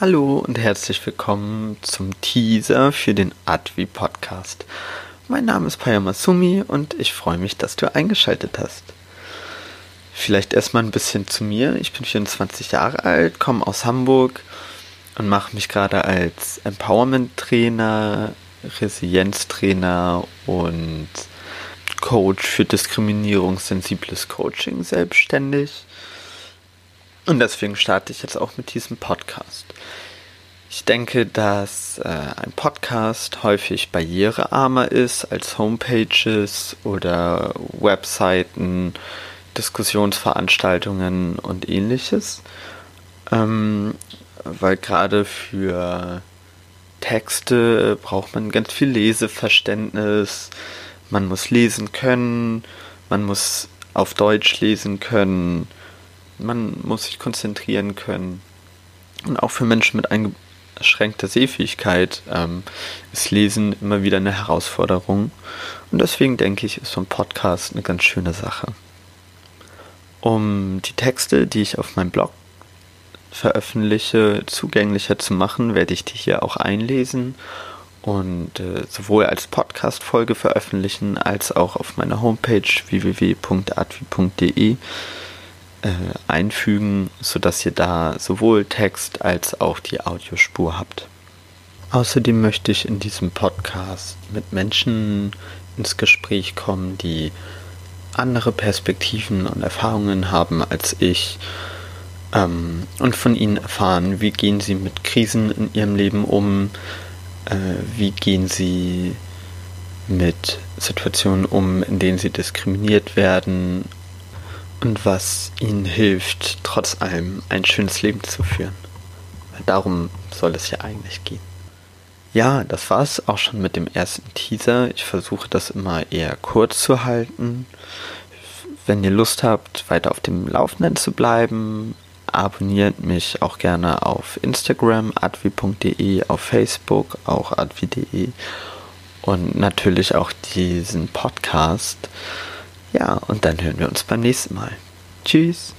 Hallo und herzlich willkommen zum Teaser für den Advi Podcast. Mein Name ist Paya Masumi und ich freue mich, dass du eingeschaltet hast. Vielleicht erstmal ein bisschen zu mir. Ich bin 24 Jahre alt, komme aus Hamburg und mache mich gerade als Empowerment-Trainer, Resilienztrainer und Coach für diskriminierungssensibles Coaching selbstständig. Und deswegen starte ich jetzt auch mit diesem Podcast. Ich denke, dass äh, ein Podcast häufig barrierearmer ist als Homepages oder Webseiten, Diskussionsveranstaltungen und ähnliches. Ähm, weil gerade für Texte braucht man ganz viel Leseverständnis. Man muss lesen können, man muss auf Deutsch lesen können, man muss sich konzentrieren können. Und auch für Menschen mit eingeschränkter Sehfähigkeit ähm, ist Lesen immer wieder eine Herausforderung. Und deswegen denke ich, ist so ein Podcast eine ganz schöne Sache. Um die Texte, die ich auf meinem Blog veröffentliche, zugänglicher zu machen, werde ich die hier auch einlesen und äh, sowohl als Podcast-Folge veröffentlichen, als auch auf meiner Homepage www.advi.de äh, einfügen, sodass ihr da sowohl Text als auch die Audiospur habt. Außerdem möchte ich in diesem Podcast mit Menschen ins Gespräch kommen, die andere Perspektiven und Erfahrungen haben als ich ähm, und von ihnen erfahren, wie gehen sie mit Krisen in ihrem Leben um, äh, wie gehen sie mit Situationen um, in denen sie diskriminiert werden und was ihnen hilft, trotz allem ein schönes Leben zu führen. Darum soll es ja eigentlich gehen. Ja, das war es auch schon mit dem ersten Teaser. Ich versuche das immer eher kurz zu halten. Wenn ihr Lust habt, weiter auf dem Laufenden zu bleiben, abonniert mich auch gerne auf Instagram advi.de, auf Facebook auch advi.de und natürlich auch diesen Podcast. Ja, und dann hören wir uns beim nächsten Mal. Tschüss.